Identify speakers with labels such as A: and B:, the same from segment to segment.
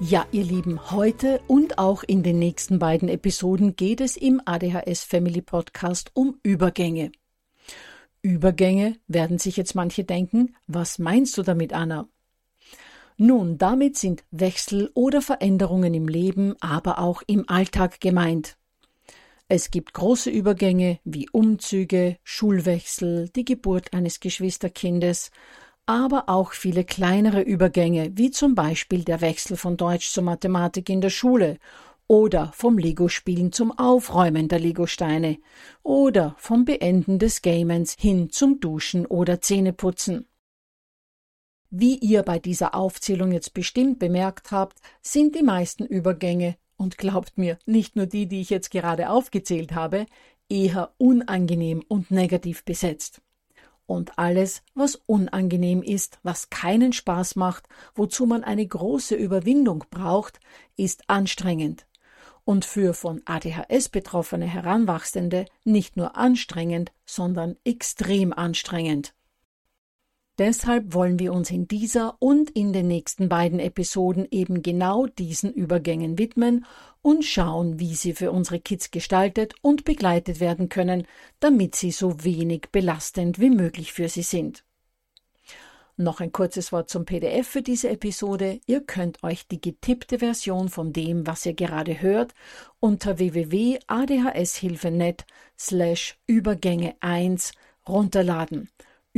A: Ja, ihr Lieben, heute und auch in den nächsten beiden Episoden geht es im ADHS Family Podcast um Übergänge. Übergänge werden sich jetzt manche denken, was meinst du damit, Anna? Nun, damit sind Wechsel oder Veränderungen im Leben, aber auch im Alltag gemeint. Es gibt große Übergänge wie Umzüge, Schulwechsel, die Geburt eines Geschwisterkindes, aber auch viele kleinere Übergänge, wie zum Beispiel der Wechsel von Deutsch zur Mathematik in der Schule oder vom Lego-Spielen zum Aufräumen der Legosteine oder vom Beenden des Gamens hin zum Duschen oder Zähneputzen. Wie ihr bei dieser Aufzählung jetzt bestimmt bemerkt habt, sind die meisten Übergänge, und glaubt mir, nicht nur die, die ich jetzt gerade aufgezählt habe, eher unangenehm und negativ besetzt. Und alles, was unangenehm ist, was keinen Spaß macht, wozu man eine große Überwindung braucht, ist anstrengend. Und für von ADHS betroffene Heranwachsende nicht nur anstrengend, sondern extrem anstrengend. Deshalb wollen wir uns in dieser und in den nächsten beiden Episoden eben genau diesen Übergängen widmen und schauen, wie sie für unsere Kids gestaltet und begleitet werden können, damit sie so wenig belastend wie möglich für sie sind. Noch ein kurzes Wort zum PDF für diese Episode. Ihr könnt euch die getippte Version von dem, was ihr gerade hört, unter www.adhshilfe.net slash Übergänge 1 runterladen.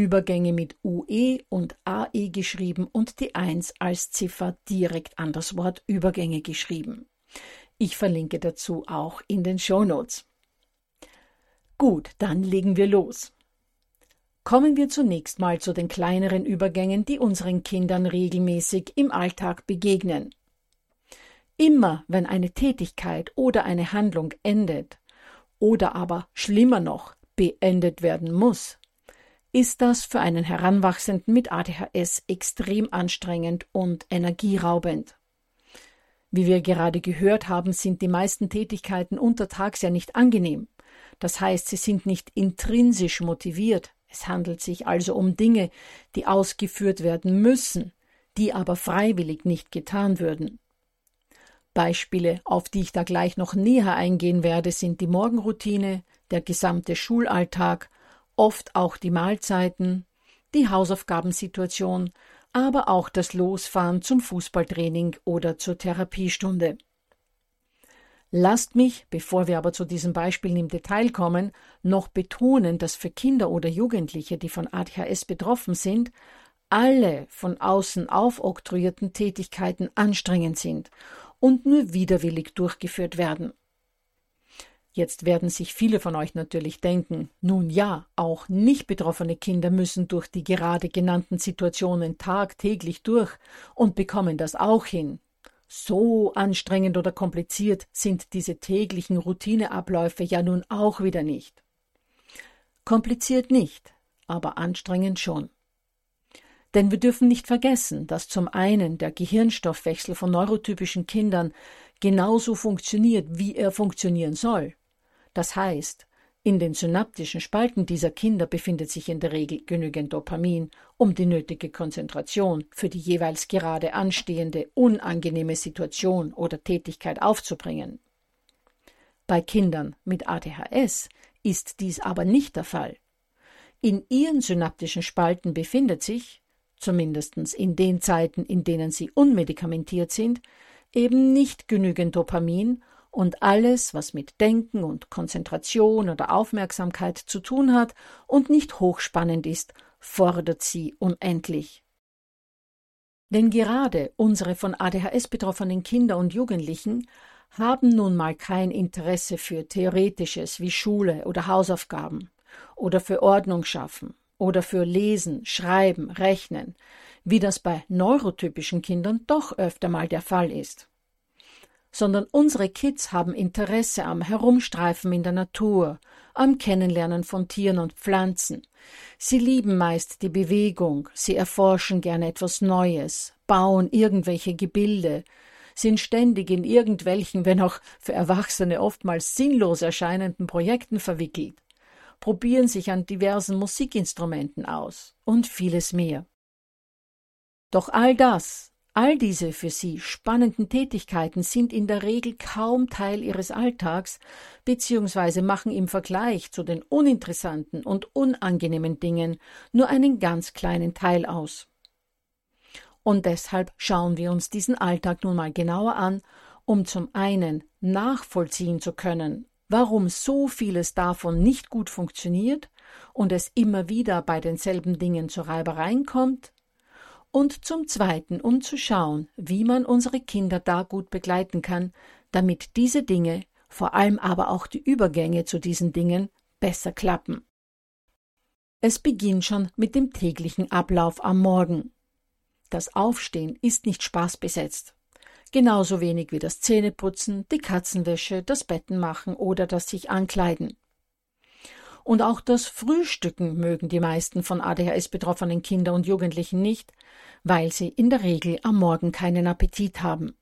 A: Übergänge mit UE und AE geschrieben und die 1 als Ziffer direkt an das Wort Übergänge geschrieben. Ich verlinke dazu auch in den Show Notes. Gut, dann legen wir los. Kommen wir zunächst mal zu den kleineren Übergängen, die unseren Kindern regelmäßig im Alltag begegnen. Immer wenn eine Tätigkeit oder eine Handlung endet oder aber schlimmer noch beendet werden muss, ist das für einen Heranwachsenden mit ADHS extrem anstrengend und energieraubend. Wie wir gerade gehört haben, sind die meisten Tätigkeiten untertags ja nicht angenehm. Das heißt, sie sind nicht intrinsisch motiviert. Es handelt sich also um Dinge, die ausgeführt werden müssen, die aber freiwillig nicht getan würden. Beispiele, auf die ich da gleich noch näher eingehen werde, sind die Morgenroutine, der gesamte Schulalltag oft auch die Mahlzeiten, die Hausaufgabensituation, aber auch das Losfahren zum Fußballtraining oder zur Therapiestunde. Lasst mich, bevor wir aber zu diesen Beispielen im Detail kommen, noch betonen, dass für Kinder oder Jugendliche, die von ADHS betroffen sind, alle von außen aufoktroyierten Tätigkeiten anstrengend sind und nur widerwillig durchgeführt werden. Jetzt werden sich viele von euch natürlich denken, nun ja, auch nicht betroffene Kinder müssen durch die gerade genannten Situationen tagtäglich durch und bekommen das auch hin. So anstrengend oder kompliziert sind diese täglichen Routineabläufe ja nun auch wieder nicht. Kompliziert nicht, aber anstrengend schon. Denn wir dürfen nicht vergessen, dass zum einen der Gehirnstoffwechsel von neurotypischen Kindern genauso funktioniert, wie er funktionieren soll. Das heißt, in den synaptischen Spalten dieser Kinder befindet sich in der Regel genügend Dopamin, um die nötige Konzentration für die jeweils gerade anstehende unangenehme Situation oder Tätigkeit aufzubringen. Bei Kindern mit ADHS ist dies aber nicht der Fall. In ihren synaptischen Spalten befindet sich, zumindest in den Zeiten, in denen sie unmedikamentiert sind, eben nicht genügend Dopamin und alles, was mit Denken und Konzentration oder Aufmerksamkeit zu tun hat und nicht hochspannend ist, fordert sie unendlich. Denn gerade unsere von ADHS betroffenen Kinder und Jugendlichen haben nun mal kein Interesse für Theoretisches wie Schule oder Hausaufgaben oder für Ordnung schaffen oder für Lesen, Schreiben, Rechnen, wie das bei neurotypischen Kindern doch öfter mal der Fall ist sondern unsere Kids haben Interesse am Herumstreifen in der Natur, am Kennenlernen von Tieren und Pflanzen. Sie lieben meist die Bewegung, sie erforschen gerne etwas Neues, bauen irgendwelche Gebilde, sind ständig in irgendwelchen, wenn auch für Erwachsene oftmals sinnlos erscheinenden Projekten verwickelt, probieren sich an diversen Musikinstrumenten aus und vieles mehr. Doch all das All diese für sie spannenden Tätigkeiten sind in der Regel kaum Teil ihres Alltags bzw. machen im Vergleich zu den uninteressanten und unangenehmen Dingen nur einen ganz kleinen Teil aus. Und deshalb schauen wir uns diesen Alltag nun mal genauer an, um zum einen nachvollziehen zu können, warum so vieles davon nicht gut funktioniert und es immer wieder bei denselben Dingen zu Reibereien kommt, und zum Zweiten, um zu schauen, wie man unsere Kinder da gut begleiten kann, damit diese Dinge, vor allem aber auch die Übergänge zu diesen Dingen, besser klappen. Es beginnt schon mit dem täglichen Ablauf am Morgen. Das Aufstehen ist nicht spaßbesetzt. Genauso wenig wie das Zähneputzen, die Katzenwäsche, das Betten machen oder das sich ankleiden. Und auch das Frühstücken mögen die meisten von ADHS betroffenen Kinder und Jugendlichen nicht, weil sie in der Regel am Morgen keinen Appetit haben.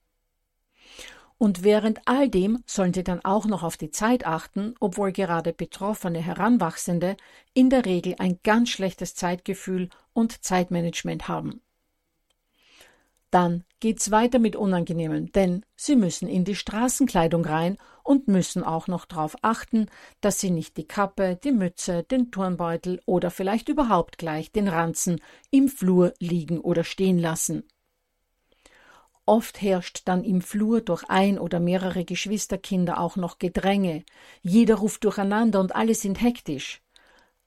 A: Und während all dem sollen sie dann auch noch auf die Zeit achten, obwohl gerade betroffene Heranwachsende in der Regel ein ganz schlechtes Zeitgefühl und Zeitmanagement haben. Dann geht's weiter mit Unangenehmen, denn sie müssen in die Straßenkleidung rein und müssen auch noch darauf achten, dass sie nicht die Kappe, die Mütze, den Turnbeutel oder vielleicht überhaupt gleich den Ranzen im Flur liegen oder stehen lassen. Oft herrscht dann im Flur durch ein oder mehrere Geschwisterkinder auch noch Gedränge, jeder ruft durcheinander und alle sind hektisch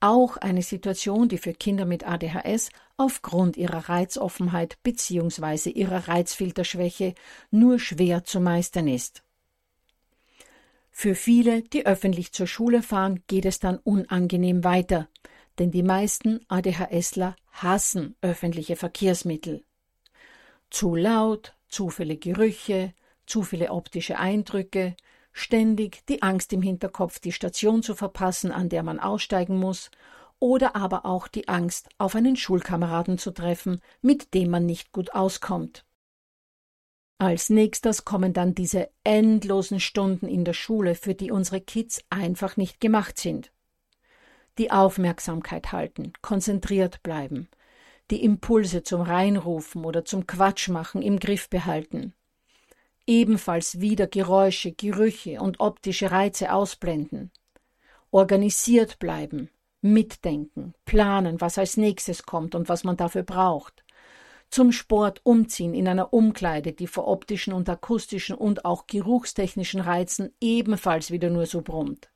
A: auch eine Situation, die für Kinder mit ADHS aufgrund ihrer Reizoffenheit bzw. ihrer Reizfilterschwäche nur schwer zu meistern ist. Für viele, die öffentlich zur Schule fahren, geht es dann unangenehm weiter, denn die meisten ADHSler hassen öffentliche Verkehrsmittel. Zu laut, zu viele Gerüche, zu viele optische Eindrücke, ständig die Angst im Hinterkopf, die Station zu verpassen, an der man aussteigen muss, oder aber auch die Angst, auf einen Schulkameraden zu treffen, mit dem man nicht gut auskommt. Als nächstes kommen dann diese endlosen Stunden in der Schule, für die unsere Kids einfach nicht gemacht sind. Die Aufmerksamkeit halten, konzentriert bleiben, die Impulse zum Reinrufen oder zum Quatschmachen im Griff behalten, ebenfalls wieder Geräusche, Gerüche und optische Reize ausblenden. Organisiert bleiben, mitdenken, planen, was als nächstes kommt und was man dafür braucht. Zum Sport umziehen in einer Umkleide, die vor optischen und akustischen und auch geruchstechnischen Reizen ebenfalls wieder nur so brummt.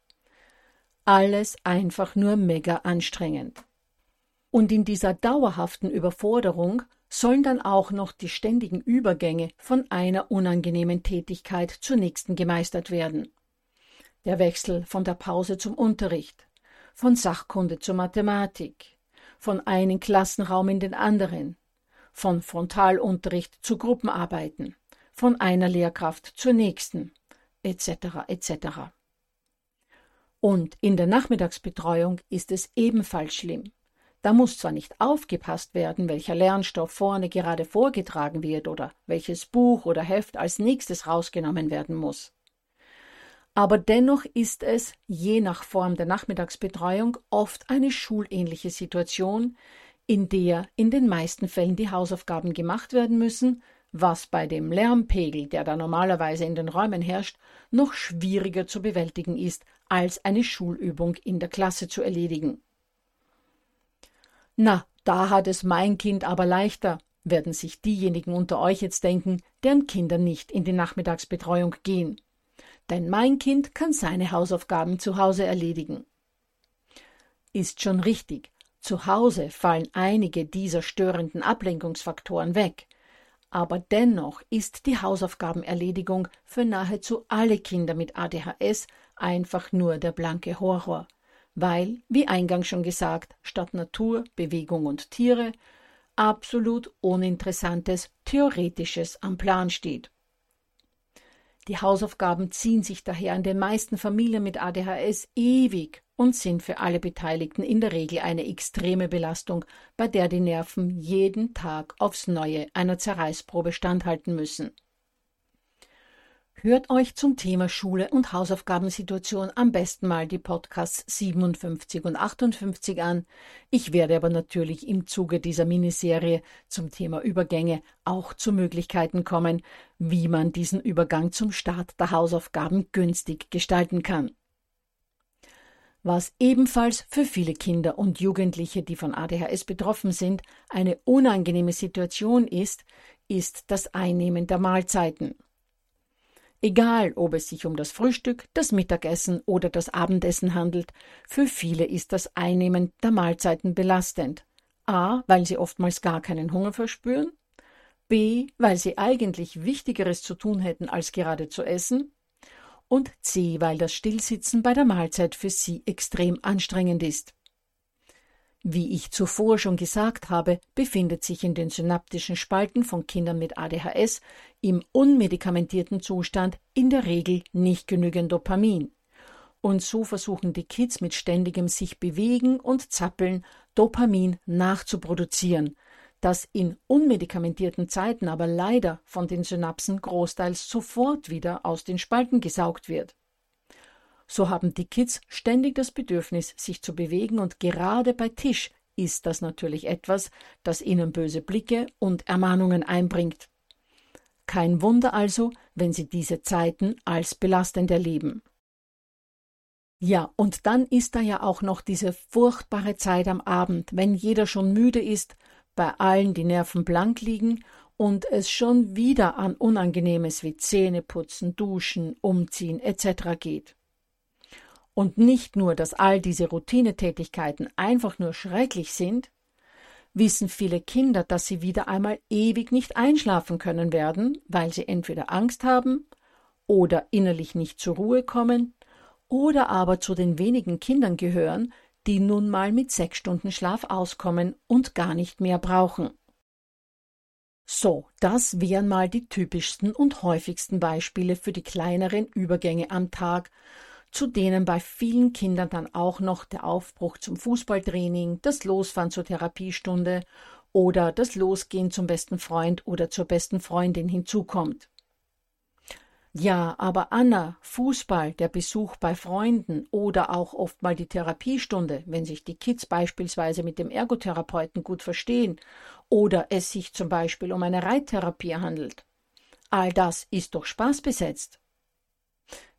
A: Alles einfach nur mega anstrengend. Und in dieser dauerhaften Überforderung sollen dann auch noch die ständigen Übergänge von einer unangenehmen Tätigkeit zur nächsten gemeistert werden. Der Wechsel von der Pause zum Unterricht, von Sachkunde zur Mathematik, von einem Klassenraum in den anderen, von Frontalunterricht zu Gruppenarbeiten, von einer Lehrkraft zur nächsten, etc. etc. Und in der Nachmittagsbetreuung ist es ebenfalls schlimm. Da muss zwar nicht aufgepasst werden, welcher Lernstoff vorne gerade vorgetragen wird oder welches Buch oder Heft als nächstes rausgenommen werden muss. Aber dennoch ist es, je nach Form der Nachmittagsbetreuung, oft eine schulähnliche Situation, in der in den meisten Fällen die Hausaufgaben gemacht werden müssen, was bei dem Lärmpegel, der da normalerweise in den Räumen herrscht, noch schwieriger zu bewältigen ist, als eine Schulübung in der Klasse zu erledigen. Na, da hat es mein Kind aber leichter, werden sich diejenigen unter euch jetzt denken, deren Kinder nicht in die Nachmittagsbetreuung gehen. Denn mein Kind kann seine Hausaufgaben zu Hause erledigen. Ist schon richtig, zu Hause fallen einige dieser störenden Ablenkungsfaktoren weg, aber dennoch ist die Hausaufgabenerledigung für nahezu alle Kinder mit ADHS einfach nur der blanke Horror, weil, wie eingangs schon gesagt, statt Natur, Bewegung und Tiere absolut uninteressantes Theoretisches am Plan steht. Die Hausaufgaben ziehen sich daher in den meisten Familien mit ADHS ewig und sind für alle Beteiligten in der Regel eine extreme Belastung, bei der die Nerven jeden Tag aufs Neue einer Zerreißprobe standhalten müssen. Hört euch zum Thema Schule und Hausaufgabensituation am besten mal die Podcasts 57 und 58 an. Ich werde aber natürlich im Zuge dieser Miniserie zum Thema Übergänge auch zu Möglichkeiten kommen, wie man diesen Übergang zum Start der Hausaufgaben günstig gestalten kann. Was ebenfalls für viele Kinder und Jugendliche, die von ADHS betroffen sind, eine unangenehme Situation ist, ist das Einnehmen der Mahlzeiten. Egal, ob es sich um das Frühstück, das Mittagessen oder das Abendessen handelt, für viele ist das Einnehmen der Mahlzeiten belastend. A, weil sie oftmals gar keinen Hunger verspüren, B, weil sie eigentlich Wichtigeres zu tun hätten, als gerade zu essen, und C, weil das Stillsitzen bei der Mahlzeit für sie extrem anstrengend ist. Wie ich zuvor schon gesagt habe, befindet sich in den synaptischen Spalten von Kindern mit ADHS im unmedikamentierten Zustand in der Regel nicht genügend Dopamin. Und so versuchen die Kids mit ständigem sich bewegen und zappeln Dopamin nachzuproduzieren, das in unmedikamentierten Zeiten aber leider von den Synapsen großteils sofort wieder aus den Spalten gesaugt wird. So haben die Kids ständig das Bedürfnis, sich zu bewegen und gerade bei Tisch ist das natürlich etwas, das ihnen böse Blicke und Ermahnungen einbringt. Kein Wunder also, wenn sie diese Zeiten als belastend erleben. Ja, und dann ist da ja auch noch diese furchtbare Zeit am Abend, wenn jeder schon müde ist, bei allen die Nerven blank liegen und es schon wieder an Unangenehmes wie Zähneputzen, Duschen, Umziehen etc. geht. Und nicht nur, dass all diese Routinetätigkeiten einfach nur schrecklich sind, wissen viele Kinder, dass sie wieder einmal ewig nicht einschlafen können werden, weil sie entweder Angst haben oder innerlich nicht zur Ruhe kommen oder aber zu den wenigen Kindern gehören, die nun mal mit sechs Stunden Schlaf auskommen und gar nicht mehr brauchen. So, das wären mal die typischsten und häufigsten Beispiele für die kleineren Übergänge am Tag, zu denen bei vielen Kindern dann auch noch der Aufbruch zum Fußballtraining, das Losfahren zur Therapiestunde oder das Losgehen zum besten Freund oder zur besten Freundin hinzukommt. Ja, aber Anna, Fußball, der Besuch bei Freunden oder auch oft mal die Therapiestunde, wenn sich die Kids beispielsweise mit dem Ergotherapeuten gut verstehen oder es sich zum Beispiel um eine Reittherapie handelt. All das ist doch spaßbesetzt.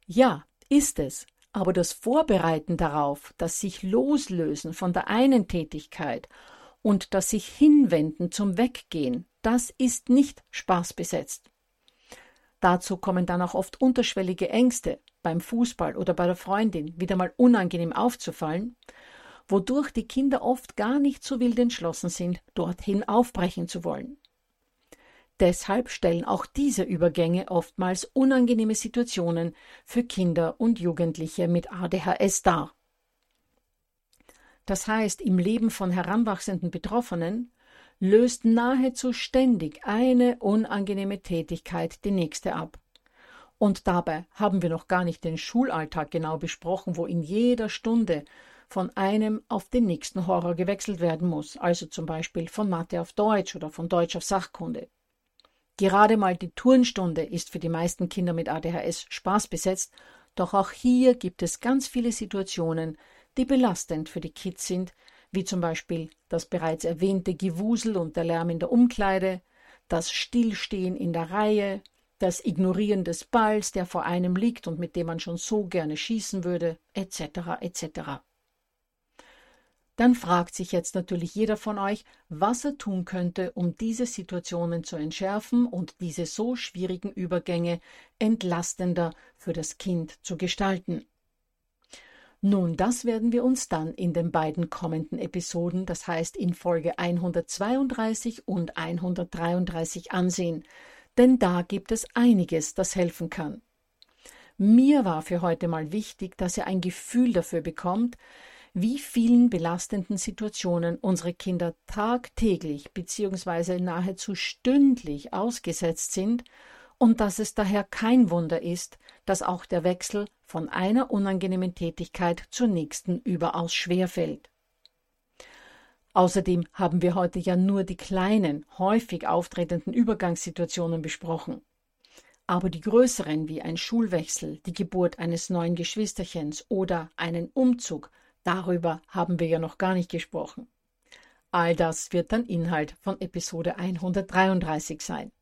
A: Ja, ist es, aber das Vorbereiten darauf, das sich loslösen von der einen Tätigkeit und das sich hinwenden zum Weggehen, das ist nicht spaßbesetzt. Dazu kommen dann auch oft unterschwellige Ängste, beim Fußball oder bei der Freundin wieder mal unangenehm aufzufallen, wodurch die Kinder oft gar nicht so wild entschlossen sind, dorthin aufbrechen zu wollen. Deshalb stellen auch diese Übergänge oftmals unangenehme Situationen für Kinder und Jugendliche mit ADHS dar. Das heißt, im Leben von heranwachsenden Betroffenen löst nahezu ständig eine unangenehme Tätigkeit die nächste ab. Und dabei haben wir noch gar nicht den Schulalltag genau besprochen, wo in jeder Stunde von einem auf den nächsten Horror gewechselt werden muss, also zum Beispiel von Mathe auf Deutsch oder von Deutsch auf Sachkunde. Gerade mal die Turnstunde ist für die meisten Kinder mit ADHS spaßbesetzt, doch auch hier gibt es ganz viele Situationen, die belastend für die Kids sind, wie zum Beispiel das bereits erwähnte Gewusel und der Lärm in der Umkleide, das Stillstehen in der Reihe, das Ignorieren des Balls, der vor einem liegt und mit dem man schon so gerne schießen würde, etc. etc. Dann fragt sich jetzt natürlich jeder von euch, was er tun könnte, um diese Situationen zu entschärfen und diese so schwierigen Übergänge entlastender für das Kind zu gestalten. Nun, das werden wir uns dann in den beiden kommenden Episoden, das heißt in Folge 132 und 133 ansehen, denn da gibt es einiges, das helfen kann. Mir war für heute mal wichtig, dass ihr ein Gefühl dafür bekommt, wie vielen belastenden Situationen unsere Kinder tagtäglich bzw. nahezu stündlich ausgesetzt sind und dass es daher kein Wunder ist, dass auch der Wechsel von einer unangenehmen Tätigkeit zur nächsten überaus schwer fällt. Außerdem haben wir heute ja nur die kleinen, häufig auftretenden Übergangssituationen besprochen. Aber die größeren wie ein Schulwechsel, die Geburt eines neuen Geschwisterchens oder einen Umzug, darüber haben wir ja noch gar nicht gesprochen. All das wird dann Inhalt von Episode 133 sein.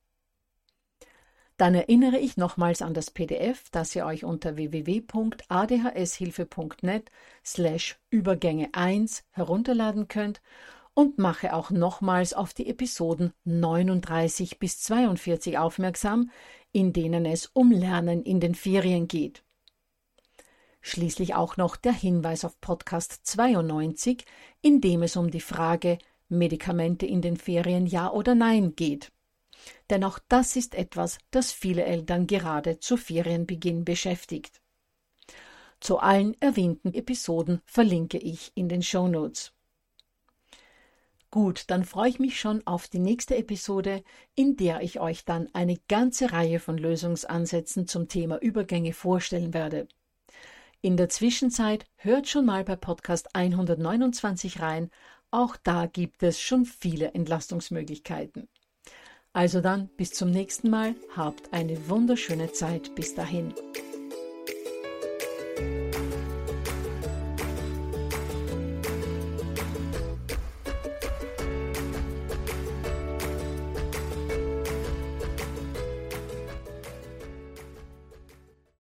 A: Dann erinnere ich nochmals an das PDF, das ihr euch unter www.adhshilfe.net slash Übergänge 1 herunterladen könnt und mache auch nochmals auf die Episoden 39 bis 42 aufmerksam, in denen es um Lernen in den Ferien geht. Schließlich auch noch der Hinweis auf Podcast 92, in dem es um die Frage Medikamente in den Ferien ja oder nein geht denn auch das ist etwas, das viele Eltern gerade zu Ferienbeginn beschäftigt. Zu allen erwähnten Episoden verlinke ich in den Show Notes. Gut, dann freue ich mich schon auf die nächste Episode, in der ich euch dann eine ganze Reihe von Lösungsansätzen zum Thema Übergänge vorstellen werde. In der Zwischenzeit hört schon mal bei Podcast 129 rein, auch da gibt es schon viele Entlastungsmöglichkeiten. Also dann, bis zum nächsten Mal, habt eine wunderschöne Zeit bis dahin.